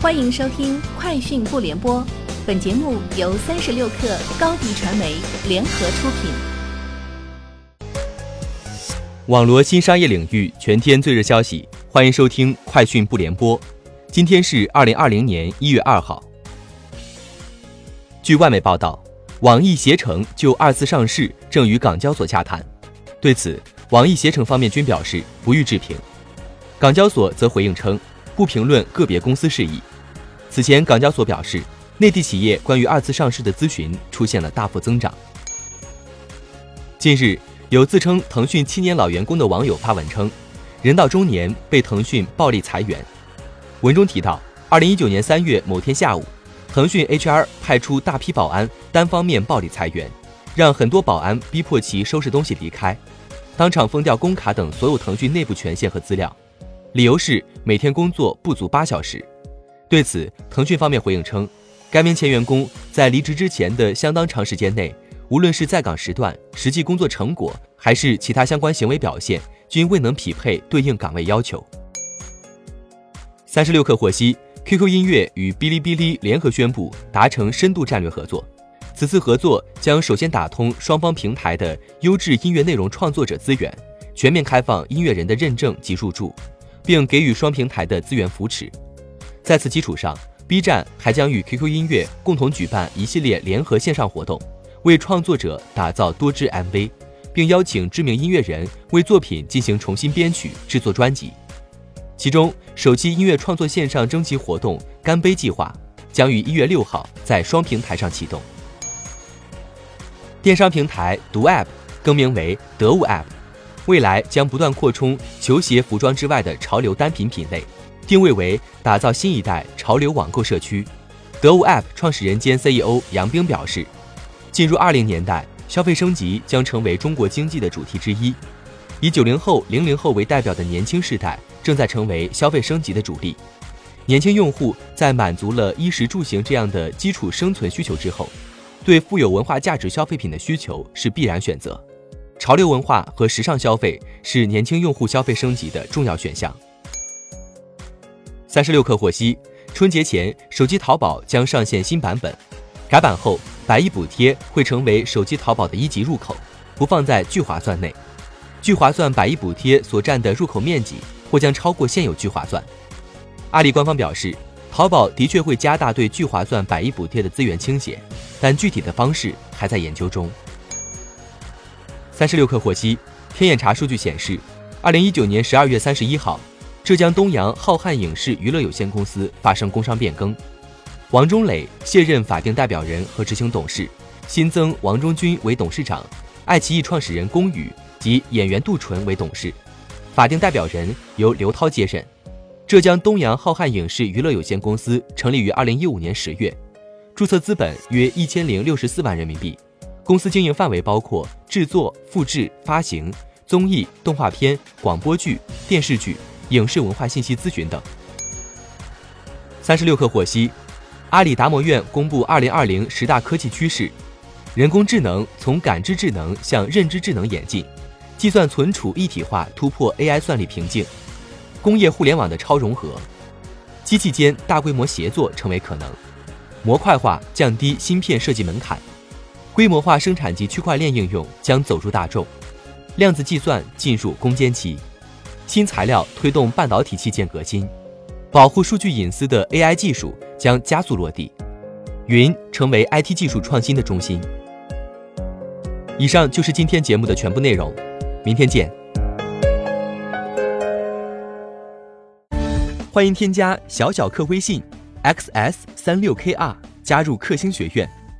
欢迎收听《快讯不联播》，本节目由三十六克高低传媒联合出品。网罗新商业领域全天最热消息，欢迎收听《快讯不联播》。今天是二零二零年一月二号。据外媒报道，网易携程就二次上市正与港交所洽谈。对此，网易携程方面均表示不予置评。港交所则回应称。不评论个别公司事宜。此前，港交所表示，内地企业关于二次上市的咨询出现了大幅增长。近日，有自称腾讯七年老员工的网友发文称，人到中年被腾讯暴力裁员。文中提到，二零一九年三月某天下午，腾讯 HR 派出大批保安单方面暴力裁员，让很多保安逼迫其收拾东西离开，当场封掉工卡等所有腾讯内部权限和资料。理由是每天工作不足八小时。对此，腾讯方面回应称，该名前员工在离职之前的相当长时间内，无论是在岗时段、实际工作成果，还是其他相关行为表现，均未能匹配对应岗位要求。三十六氪获悉，QQ 音乐与哔哩哔哩联合宣布达成深度战略合作，此次合作将首先打通双方平台的优质音乐内容创作者资源，全面开放音乐人的认证及入驻。并给予双平台的资源扶持，在此基础上，B 站还将与 QQ 音乐共同举办一系列联合线上活动，为创作者打造多支 MV，并邀请知名音乐人为作品进行重新编曲、制作专辑。其中，首期音乐创作线上征集活动“干杯计划”将于一月六号在双平台上启动。电商平台读 App 更名为得物 App。未来将不断扩充球鞋、服装之外的潮流单品品类，定位为打造新一代潮流网购社区。得物 App 创始人兼 CEO 杨冰表示，进入二零年代，消费升级将成为中国经济的主题之一。以九零后、零零后为代表的年轻世代正在成为消费升级的主力。年轻用户在满足了衣食住行这样的基础生存需求之后，对富有文化价值消费品的需求是必然选择。潮流文化和时尚消费是年轻用户消费升级的重要选项。三十六氪获悉，春节前手机淘宝将上线新版本，改版后百亿补贴会成为手机淘宝的一级入口，不放在聚划算内。聚划算百亿补贴所占的入口面积或将超过现有聚划算。阿里官方表示，淘宝的确会加大对聚划算百亿补贴的资源倾斜，但具体的方式还在研究中。三十六氪获悉，天眼查数据显示，二零一九年十二月三十一号，浙江东阳浩瀚影视娱乐有限公司发生工商变更，王中磊卸任法定代表人和执行董事，新增王中军为董事长，爱奇艺创始人龚宇及演员杜淳为董事，法定代表人由刘涛接任。浙江东阳浩瀚影视娱乐有限公司成立于二零一五年十月，注册资本约一千零六十四万人民币。公司经营范围包括制作、复制、发行综艺、动画片、广播剧、电视剧、影视文化信息咨询等。三十六氪获悉，阿里达摩院公布二零二零十大科技趋势，人工智能从感知智能向认知智能演进，计算存储一体化突破 AI 算力瓶颈，工业互联网的超融合，机器间大规模协作成为可能，模块化降低芯片设计门槛。规模化生产及区块链应用将走入大众，量子计算进入攻坚期，新材料推动半导体器件革新，保护数据隐私的 AI 技术将加速落地，云成为 IT 技术创新的中心。以上就是今天节目的全部内容，明天见。欢迎添加小小客微信 xs 三六 kr 加入克星学院。